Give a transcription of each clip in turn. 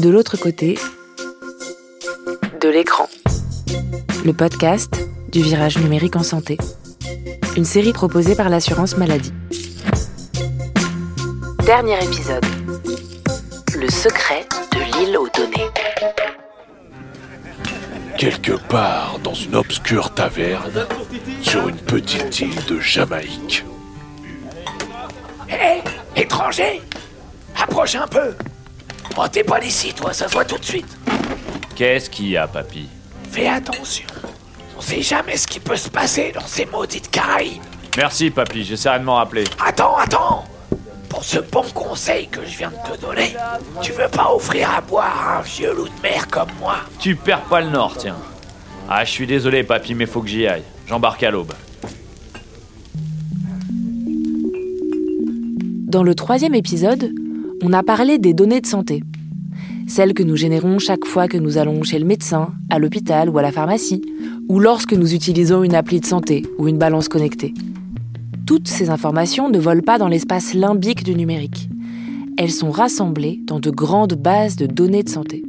De l'autre côté de l'écran. Le podcast du virage numérique en santé. Une série proposée par l'assurance maladie. Dernier épisode. Le secret de l'île aux données. Quelque part dans une obscure taverne, sur une petite île de Jamaïque. Hé, étranger Approche un peu Oh, t'es pas d'ici, toi, ça se voit tout de suite. Qu'est-ce qu'il y a, papy? Fais attention. On sait jamais ce qui peut se passer dans ces maudites Caraïbes. Merci, papy, j'essaierai de m'en rappeler. Attends, attends Pour ce bon conseil que je viens de te donner, tu veux pas offrir à boire à un vieux loup de mer comme moi? Tu perds pas le nord, tiens. Ah, je suis désolé, papy, mais faut que j'y aille. J'embarque à l'aube. Dans le troisième épisode, on a parlé des données de santé. Celles que nous générons chaque fois que nous allons chez le médecin, à l'hôpital ou à la pharmacie, ou lorsque nous utilisons une appli de santé ou une balance connectée. Toutes ces informations ne volent pas dans l'espace limbique du numérique. Elles sont rassemblées dans de grandes bases de données de santé.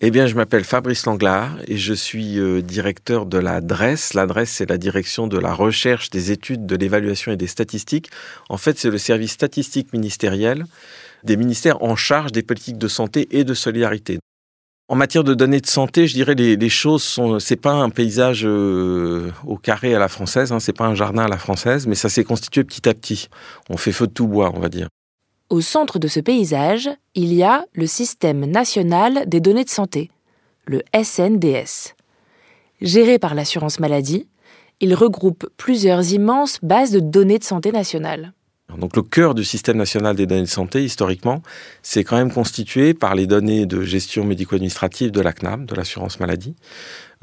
Eh bien, je m'appelle Fabrice Langlard et je suis euh, directeur de la DRES. La c'est la direction de la recherche, des études, de l'évaluation et des statistiques. En fait, c'est le service statistique ministériel des ministères en charge des politiques de santé et de solidarité. En matière de données de santé, je dirais les, les choses sont. C'est pas un paysage euh, au carré à la française, hein, c'est pas un jardin à la française, mais ça s'est constitué petit à petit. On fait feu de tout bois, on va dire. Au centre de ce paysage, il y a le Système national des données de santé, le SNDS. Géré par l'assurance maladie, il regroupe plusieurs immenses bases de données de santé nationales. Donc le cœur du système national des données de santé, historiquement, c'est quand même constitué par les données de gestion médico-administrative de la CNAM, de l'assurance maladie,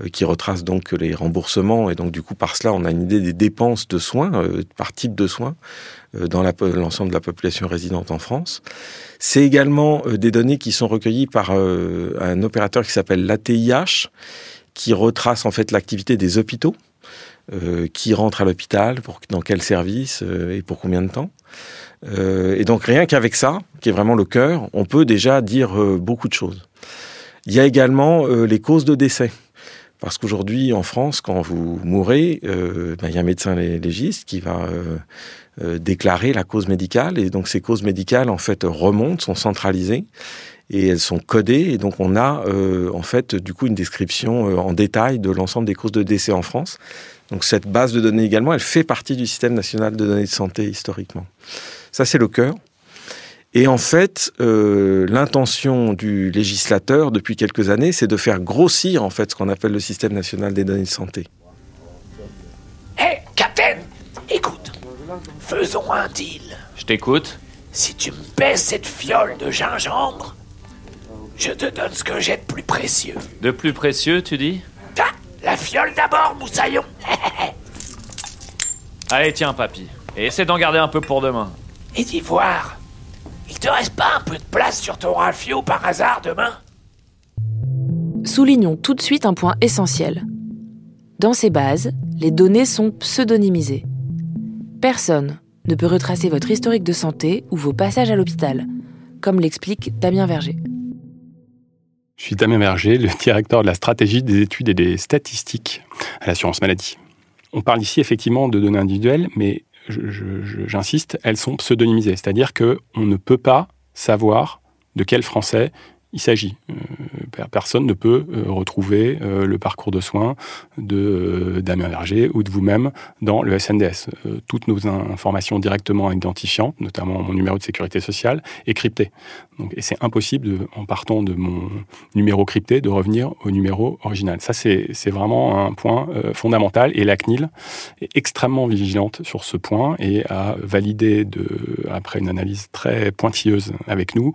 euh, qui retrace donc les remboursements et donc du coup par cela on a une idée des dépenses de soins euh, par type de soins euh, dans l'ensemble de la population résidente en France. C'est également des données qui sont recueillies par un opérateur qui s'appelle l'ATIH, qui retrace en fait l'activité des hôpitaux. Qui rentre à l'hôpital, pour dans quel service et pour combien de temps. et donc rien qu'avec ça, qui est vraiment le cœur, on peut déjà dire beaucoup de choses. Il y a également les causes de décès. Parce qu'aujourd'hui, en France, quand vous mourrez, euh, ben, il y a un médecin légiste qui va euh, euh, déclarer la cause médicale. Et donc, ces causes médicales, en fait, remontent, sont centralisées et elles sont codées. Et donc, on a, en fait, du coup, une description en détail de l'ensemble des causes de décès en France. Donc, cette base de données également, elle fait partie du système national de données de santé historiquement. Ça, c'est le cœur. Et en fait, euh, l'intention du législateur depuis quelques années, c'est de faire grossir en fait ce qu'on appelle le système national des données de santé. Hé, Captain, écoute, faisons un deal. Je t'écoute. Si tu me baisses cette fiole de gingembre, je te donne ce que j'ai de plus précieux. De plus précieux, tu dis? La fiole d'abord, moussaillon. Allez, tiens, papy. Et essaie d'en garder un peu pour demain. Et d'y voir. Il te reste pas un peu de place sur ton rafio par hasard demain? Soulignons tout de suite un point essentiel. Dans ces bases, les données sont pseudonymisées. Personne ne peut retracer votre historique de santé ou vos passages à l'hôpital, comme l'explique Damien Verger. Je suis Damien Verger, le directeur de la stratégie des études et des statistiques à l'assurance maladie. On parle ici effectivement de données individuelles, mais j'insiste, elles sont pseudonymisées. C'est-à-dire qu'on ne peut pas savoir de quel Français il s'agit. Euh, personne ne peut euh, retrouver euh, le parcours de soins de Damien Verger ou de vous-même dans le SNDS. toutes nos informations directement identifiantes, notamment mon numéro de sécurité sociale, est cryptée. Et c'est impossible, en partant de mon numéro crypté, de revenir au numéro original. Ça, c'est vraiment un point fondamental. Et la CNIL est extrêmement vigilante sur ce point et a validé, de, après une analyse très pointilleuse avec nous,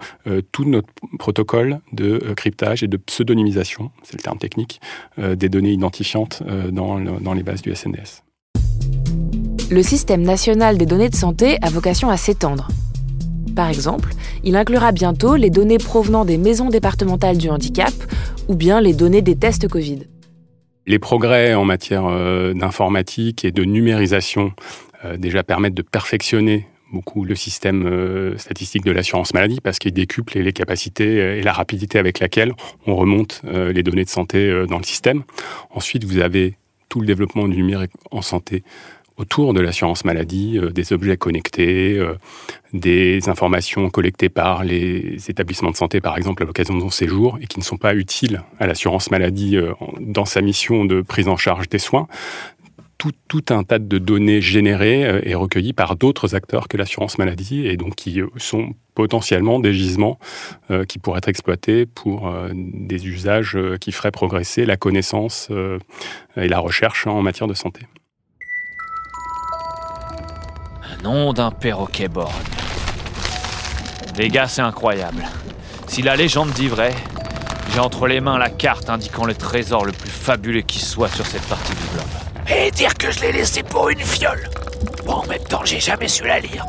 tout notre protocole de euh, cryptage et de pseudonymisation, c'est le terme technique, euh, des données identifiantes euh, dans, dans les bases du SNDS. Le système national des données de santé a vocation à s'étendre. Par exemple, il inclura bientôt les données provenant des maisons départementales du handicap ou bien les données des tests Covid. Les progrès en matière d'informatique et de numérisation déjà permettent de perfectionner beaucoup le système euh, statistique de l'assurance maladie parce qu'il décuple les capacités et la rapidité avec laquelle on remonte les données de santé dans le système. Ensuite, vous avez tout le développement du numérique en santé autour de l'assurance maladie, euh, des objets connectés, euh, des informations collectées par les établissements de santé, par exemple, à l'occasion de son séjour, et qui ne sont pas utiles à l'assurance maladie euh, dans sa mission de prise en charge des soins. Tout, un tas de données générées et recueillies par d'autres acteurs que l'assurance maladie et donc qui sont potentiellement des gisements qui pourraient être exploités pour des usages qui feraient progresser la connaissance et la recherche en matière de santé. Nom d'un perroquet borgne. Les gars, c'est incroyable. Si la légende dit vrai, j'ai entre les mains la carte indiquant le trésor le plus fabuleux qui soit sur cette partie du globe. Et dire que je l'ai laissé pour une fiole. Bon, en même temps, j'ai jamais su la lire.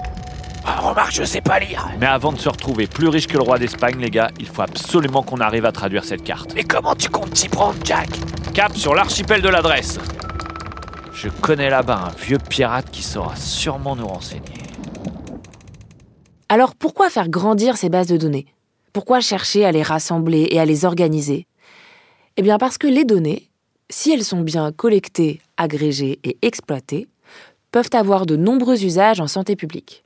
Ah, remarque, je sais pas lire. Mais avant de se retrouver plus riche que le roi d'Espagne, les gars, il faut absolument qu'on arrive à traduire cette carte. Mais comment tu comptes t'y prendre, Jack? Cap sur l'archipel de l'adresse. Je connais là-bas un vieux pirate qui saura sûrement nous renseigner. Alors pourquoi faire grandir ces bases de données? Pourquoi chercher à les rassembler et à les organiser? Eh bien parce que les données, si elles sont bien collectées, agrégées et exploitées, peuvent avoir de nombreux usages en santé publique.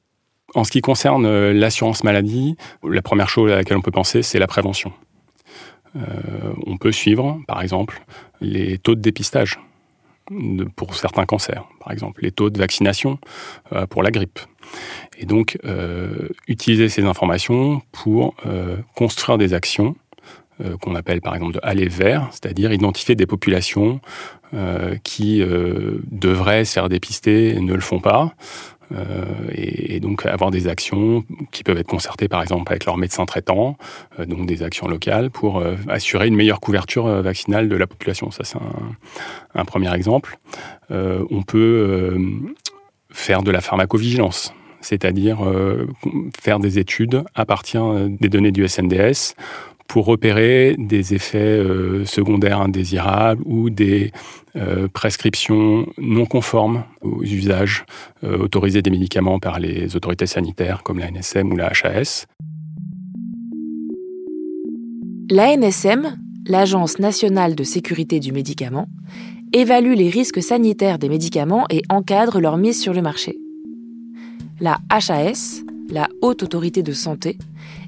En ce qui concerne euh, l'assurance maladie, la première chose à laquelle on peut penser, c'est la prévention. Euh, on peut suivre, par exemple, les taux de dépistage pour certains cancers, par exemple, les taux de vaccination euh, pour la grippe. Et donc, utiliser ces informations pour construire des actions qu'on appelle par exemple de aller vers, c'est-à-dire identifier des populations qui devraient se faire dépister et ne le font pas, euh, et, donc avoir des actions qui peuvent être concertées par exemple avec leur médecin traitant, euh, donc des actions locales pour euh, assurer une meilleure couverture vaccinale de la population. Ça c'est un, premier exemple. on peut faire de la pharmacovigilance c'est-à-dire faire des études à partir des données du SNDS pour repérer des effets euh, secondaires indésirables ou des euh, prescriptions non conformes aux usages euh, autorisés des médicaments par les autorités sanitaires comme la NSM ou la HAS. La NSM, l'Agence nationale de sécurité du médicament, évalue les risques sanitaires des médicaments et encadre leur mise sur le marché. La HAS, la Haute Autorité de Santé,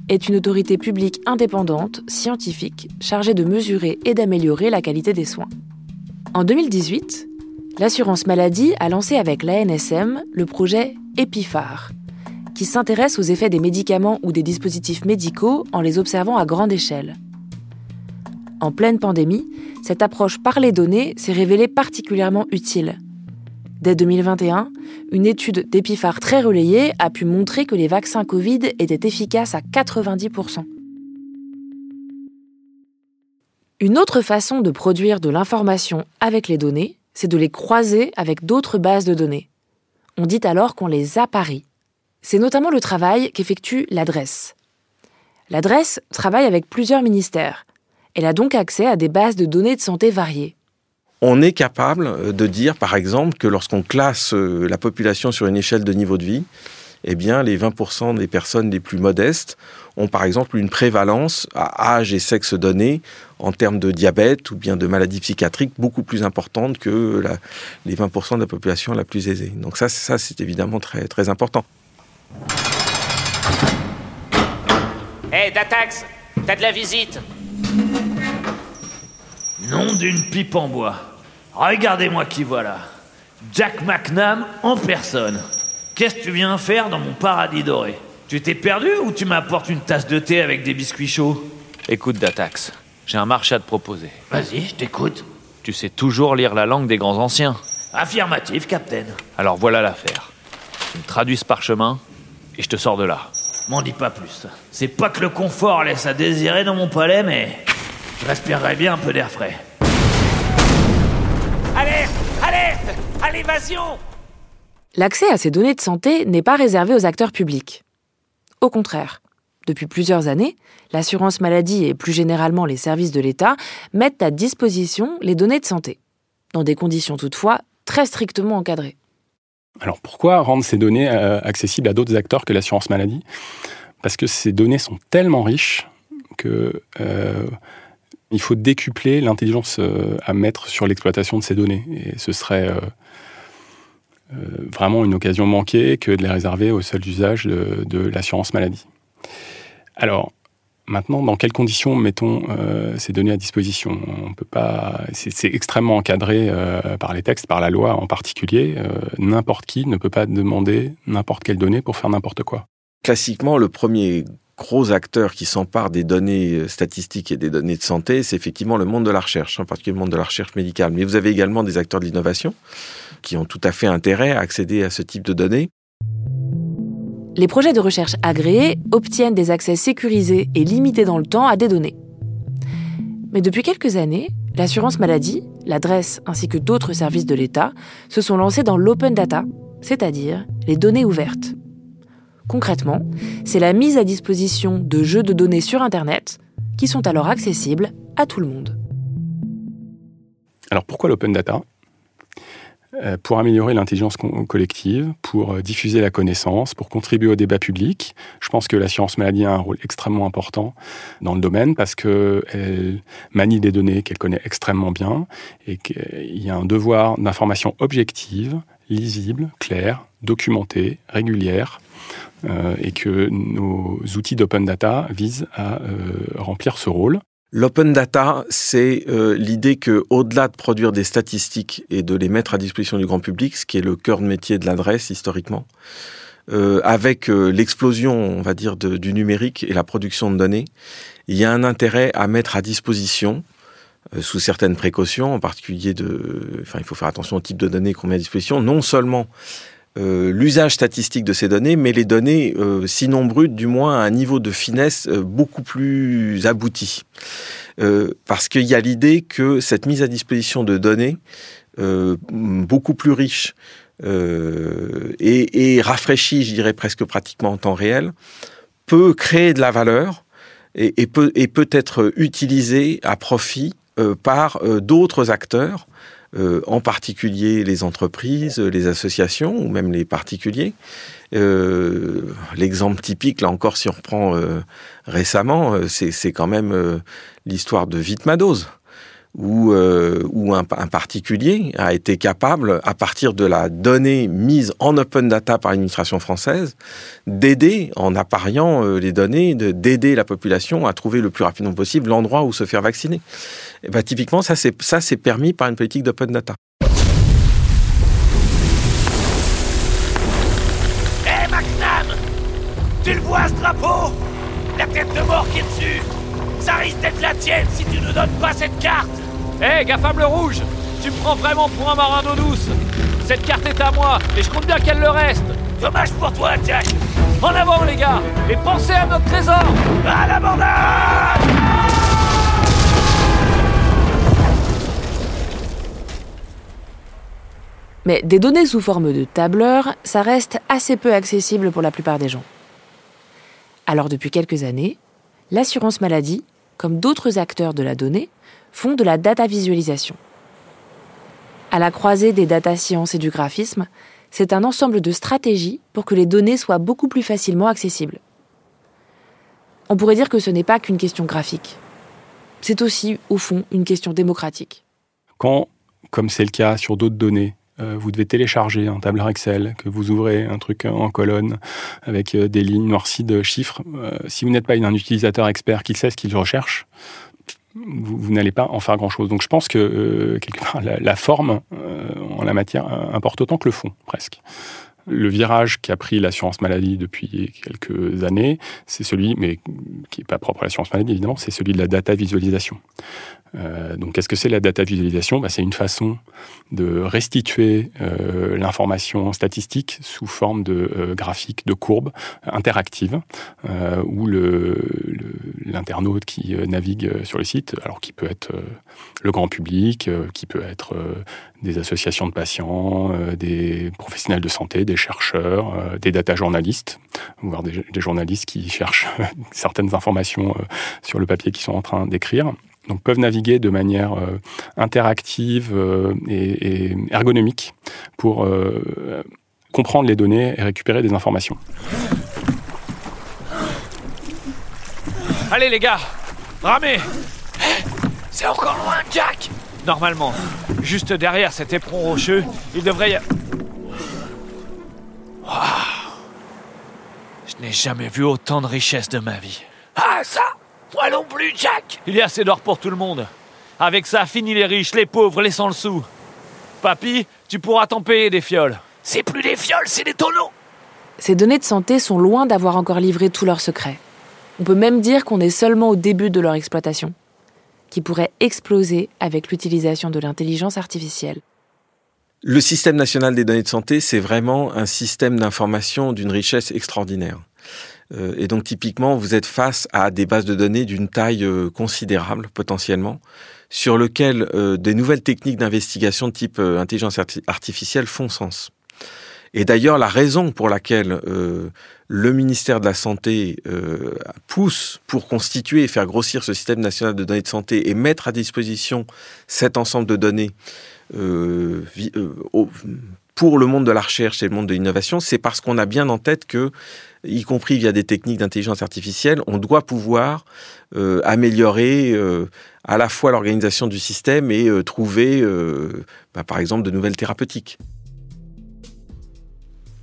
est une autorité publique indépendante, scientifique, chargée de mesurer et d'améliorer la qualité des soins. En 2018, l'assurance maladie a lancé avec l'ANSM le projet EPIFAR, qui s'intéresse aux effets des médicaments ou des dispositifs médicaux en les observant à grande échelle. En pleine pandémie, cette approche par les données s'est révélée particulièrement utile. Dès 2021, une étude d'Epiphar très relayée a pu montrer que les vaccins Covid étaient efficaces à 90%. Une autre façon de produire de l'information avec les données, c'est de les croiser avec d'autres bases de données. On dit alors qu'on les apparie. C'est notamment le travail qu'effectue l'adresse. L'adresse travaille avec plusieurs ministères. Elle a donc accès à des bases de données de santé variées on est capable euh, de dire, par exemple, que lorsqu'on classe euh, la population sur une échelle de niveau de vie, eh bien, les 20% des personnes les plus modestes ont, par exemple, une prévalence à âge et sexe donné en termes de diabète ou bien de maladies psychiatriques beaucoup plus importante que les 20% de la population la plus aisée. Donc ça, ça c'est évidemment très, très important. Hey, Datax, t'as de la visite? Nom d'une pipe en bois. Regardez-moi qui voilà. Jack McNam en personne. Qu'est-ce que tu viens faire dans mon paradis doré? Tu t'es perdu ou tu m'apportes une tasse de thé avec des biscuits chauds? Écoute, Datax, j'ai un marché à te proposer. Vas-y, je t'écoute. Tu sais toujours lire la langue des grands anciens Affirmatif, Captain. Alors voilà l'affaire. Tu me traduis ce parchemin et je te sors de là. M'en dis pas plus. C'est pas que le confort laisse à désirer dans mon palais, mais je respirerais bien un peu d'air frais. Alerte Alerte À l'évasion L'accès à ces données de santé n'est pas réservé aux acteurs publics. Au contraire, depuis plusieurs années, l'assurance maladie et plus généralement les services de l'État mettent à disposition les données de santé, dans des conditions toutefois très strictement encadrées. Alors pourquoi rendre ces données accessibles à d'autres acteurs que l'assurance maladie? Parce que ces données sont tellement riches que il faut décupler l'intelligence à mettre sur l'exploitation de ces données. Et ce serait vraiment une occasion manquée que de les réserver au seul usage de, l'assurance maladie. Alors, Maintenant, dans quelles conditions mettons euh, ces données à disposition? On peut pas. C'est extrêmement encadré euh, par les textes, par la loi en particulier. Euh, n'importe qui ne peut pas demander n'importe quelle donnée pour faire n'importe quoi. Classiquement, le premier gros acteur qui s'empare des données statistiques et des données de santé, c'est effectivement le monde de la recherche, en particulier le monde de la recherche médicale. Mais vous avez également des acteurs de l'innovation qui ont tout à fait intérêt à accéder à ce type de données. Les projets de recherche agréés obtiennent des accès sécurisés et limités dans le temps à des données. Mais depuis quelques années, l'assurance maladie, l'adresse ainsi que d'autres services de l'État se sont lancés dans l'open data, c'est-à-dire les données ouvertes. Concrètement, c'est la mise à disposition de jeux de données sur Internet qui sont alors accessibles à tout le monde. Alors pourquoi l'open data? Euh, pour améliorer l'intelligence collective, pour euh, diffuser la connaissance, pour contribuer au débat public. Je pense que l'assurance maladie a un rôle extrêmement important dans le domaine parce qu'elle manie des données qu'elle connaît extrêmement bien et qu'il y a un devoir d'information objective, lisible, claire, documentée, régulière, euh, et que nos outils d'open data visent à remplir ce rôle. L'open data, c'est euh, l'idée que, au-delà de produire des statistiques et de les mettre à disposition du grand public, ce qui est le cœur de métier de l'adresse historiquement, euh, avec euh, l'explosion, on va dire, du numérique et la production de données, il y a un intérêt à mettre à disposition, sous certaines précautions, en particulier de, enfin, il faut faire attention au type de données qu'on met à disposition, non seulement euh, l'usage statistique de ces données, mais les données, euh, sinon brutes, du moins à un niveau de finesse euh, beaucoup plus abouti. parce qu'il y a l'idée que cette mise à disposition de données, beaucoup plus riches et, et rafraîchies, je dirais presque pratiquement en temps réel, peut créer de la valeur et peut être utilisée à profit par d'autres acteurs euh, en particulier les entreprises, les associations ou même les particuliers. Euh, l'exemple typique, là encore, si on reprend euh, récemment, c'est quand même l'histoire de Vitmados où, où un, particulier a été capable, à partir de la donnée mise en open data par l'administration française, d'aider, en appariant les données, d'aider la population à trouver le plus rapidement possible l'endroit où se faire vacciner. Et bah, typiquement, ça c'est, ça, c'est permis par une politique d'open data. Hé hey, McNam Tu le vois ce drapeau? La tête de mort qui est dessus Ça risque d'être la tienne si tu ne donnes pas cette carte. Hé, hey, Gafam le rouge Tu me prends vraiment pour un marin d'eau douce. Cette carte est à moi, et je compte bien qu'elle le reste. Dommage pour toi, Jack. En avant, les gars Et pensez à notre trésor. À l'abordage Mais des données sous forme de tableur, ça reste assez peu accessible pour la plupart des gens. Alors depuis quelques années, l'assurance maladie, comme d'autres acteurs de la donnée, font de la data visualisation. À la croisée des data sciences et du graphisme, c'est un ensemble de stratégies pour que les données soient beaucoup plus facilement accessibles. On pourrait dire que ce n'est pas qu'une question graphique. C'est aussi, au fond, une question démocratique. Quand, comme c'est le cas sur d'autres données, vous devez télécharger un tableur Excel, que vous ouvrez un truc en colonne avec euh, des lignes noircies de chiffres. Euh, si vous n'êtes pas un utilisateur expert qui sait ce qu'il recherche, vous, n'allez pas en faire grand-chose. Donc je pense que quelque part, la, forme en la matière importe autant que le fond, presque. Le virage qui a pris l'assurance maladie depuis quelques années, c'est celui, mais qui n'est pas propre à l'assurance maladie évidemment, c'est celui de la data visualisation. Euh, donc, qu'est-ce que c'est la data visualisation? Bah, C'est une façon de restituer euh, l'information statistique sous forme de euh, graphiques, de courbes interactives, où l'internaute qui navigue sur le site, alors qui peut être le grand public, qui peut être des associations de patients, des professionnels de santé, des chercheurs, des data journalistes, voire des, journalistes qui cherchent certaines informations sur le papier qu'ils sont en train d'écrire. Donc peuvent naviguer de manière euh, interactive euh, et, ergonomique pour euh, comprendre les données et récupérer des informations. Allez les gars, ramez. C'est encore loin, Jack. Normalement, juste derrière cet éperon rocheux, il devrait y a... Je n'ai jamais vu autant de richesse de ma vie. Ah, ça Moi non plus, Jack Il y a assez d'or pour tout le monde. Avec ça, fini les riches, les pauvres, les sans le sou. Papy, tu pourras t'en payer des fioles. C'est plus des fioles, c'est des tonneaux Ces données de santé sont loin d'avoir encore livré tous leurs secrets. On peut même dire qu'on est seulement au début de leur exploitation, qui pourrait exploser avec l'utilisation de l'intelligence artificielle. Le système national des données de santé, c'est vraiment un système d'information d'une richesse extraordinaire. Euh, et donc typiquement, vous êtes face à des bases de données d'une taille euh, considérable potentiellement, sur lequel euh, des nouvelles techniques d'investigation de type intelligence artificielle font sens. Et d'ailleurs, la raison pour laquelle le ministère de la Santé pousse pour constituer et faire grossir ce système national de données de santé et mettre à disposition cet ensemble de données pour le monde de la recherche et le monde de l'innovation, c'est parce qu'on a bien en tête que y compris via des techniques d'intelligence artificielle, on doit pouvoir euh, améliorer euh, à la fois l'organisation du système et euh, trouver, bah, par exemple, de nouvelles thérapeutiques.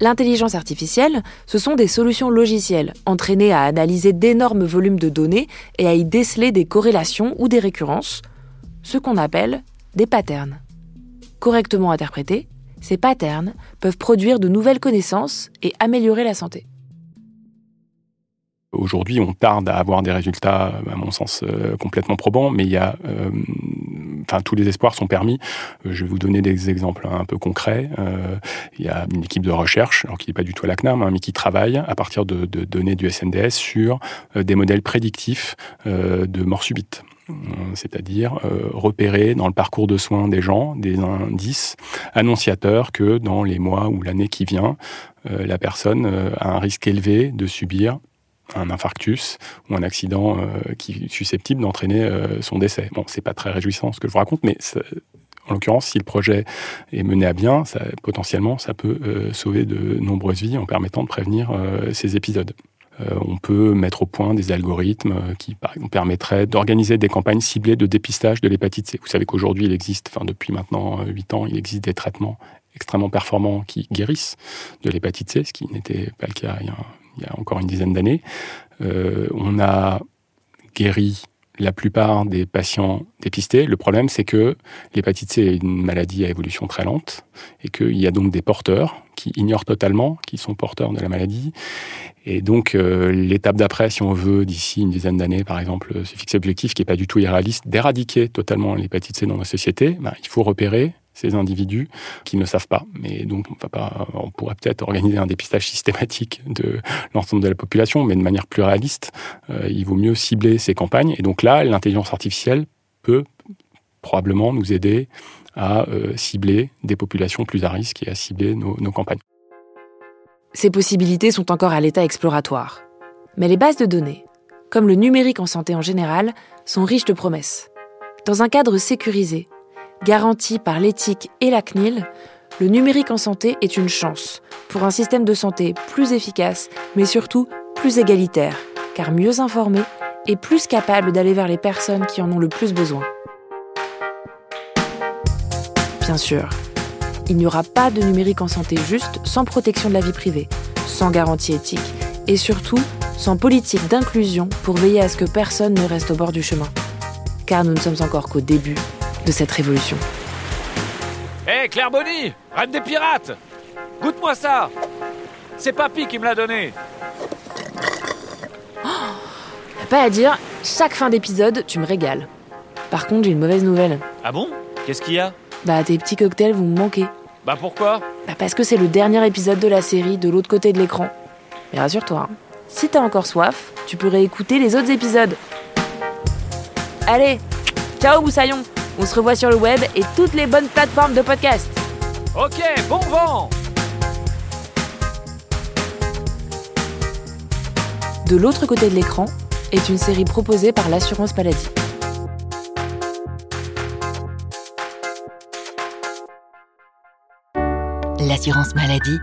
L'intelligence artificielle, ce sont des solutions logicielles entraînées à analyser d'énormes volumes de données et à y déceler des corrélations ou des récurrences, ce qu'on appelle des patterns. Correctement interprétés, ces patterns peuvent produire de nouvelles connaissances et améliorer la santé. Aujourd'hui, on tarde à avoir des résultats, à mon sens, euh, complètement probants, mais il y a, euh, enfin, tous les espoirs sont permis. Euh, je vais vous donner des exemples un peu concrets. il y a une équipe de recherche, alors qui n'est pas du tout à la CNAM, hein, mais qui travaille à partir de, données du SNDS sur des modèles prédictifs de mort subite c'est-à-dire repérer dans le parcours de soins des gens des indices annonciateurs que dans les mois ou l'année qui vient, la personne a un risque élevé de subir un infarctus ou un accident euh, qui est susceptible d'entraîner euh, son décès. Bon, c'est pas très réjouissant ce que je vous raconte, mais en l'occurrence, si le projet est mené à bien, potentiellement, ça peut euh, sauver de nombreuses vies en permettant de prévenir ces épisodes. on peut mettre au point des algorithmes qui permettraient d'organiser des campagnes ciblées de dépistage de l'hépatite C. Vous savez qu'aujourd'hui, il existe, enfin depuis maintenant 8 ans, il existe des traitements extrêmement performants qui guérissent de l'hépatite C, ce qui n'était pas le cas il y a il y a encore une dizaine d'années. Euh, on a guéri la plupart des patients dépistés. Le problème, c'est que l'hépatite C est une maladie à évolution très lente et qu'il y a donc des porteurs qui ignorent totalement qu'ils sont porteurs de la maladie. Et donc, euh, l'étape d'après, si on veut, d'ici une dizaine d'années, par exemple, se fixer l'objectif qui n'est pas du tout irréaliste, d'éradiquer totalement l'hépatite C dans la société, ben, il faut repérer ces individus qui ne savent pas. Mais donc, on, pourrait peut-être organiser un dépistage systématique de l'ensemble de la population, mais de manière plus réaliste. Euh, il vaut mieux cibler ces campagnes. Et donc là, l'intelligence artificielle peut probablement nous aider à euh, cibler des populations plus à risque et à cibler nos campagnes. Ces possibilités sont encore à l'état exploratoire. Mais les bases de données, comme le numérique en santé en général, sont riches de promesses. Dans un cadre sécurisé, Garanti par l'éthique et la CNIL, le numérique en santé est une chance pour un système de santé plus efficace, mais surtout plus égalitaire, car mieux informé et plus capable d'aller vers les personnes qui en ont le plus besoin. Bien sûr, il n'y aura pas de numérique en santé juste sans protection de la vie privée, sans garantie éthique et surtout sans politique d'inclusion pour veiller à ce que personne ne reste au bord du chemin. Car nous ne sommes encore qu'au début de cette révolution. Hé, Claire Bonny Reine des pirates Goûte-moi ça C'est Papy qui me l'a donné oh, Pas à dire, chaque fin d'épisode, tu me régales. Par contre, j'ai une mauvaise nouvelle. Ah bon? Qu'est-ce qu'il y a? Bah, tes petits cocktails, vous me manquez. Bah pourquoi? Bah parce que c'est le dernier épisode de la série de l'autre côté de l'écran. Mais rassure-toi, hein, si t'as encore soif, tu pourrais écouter les autres épisodes. Allez, ciao Moussaillon on se revoit sur le web et toutes les bonnes plateformes de podcast. Ok, bon vent De l'autre côté de l'écran est une série proposée par l'assurance maladie. L'assurance maladie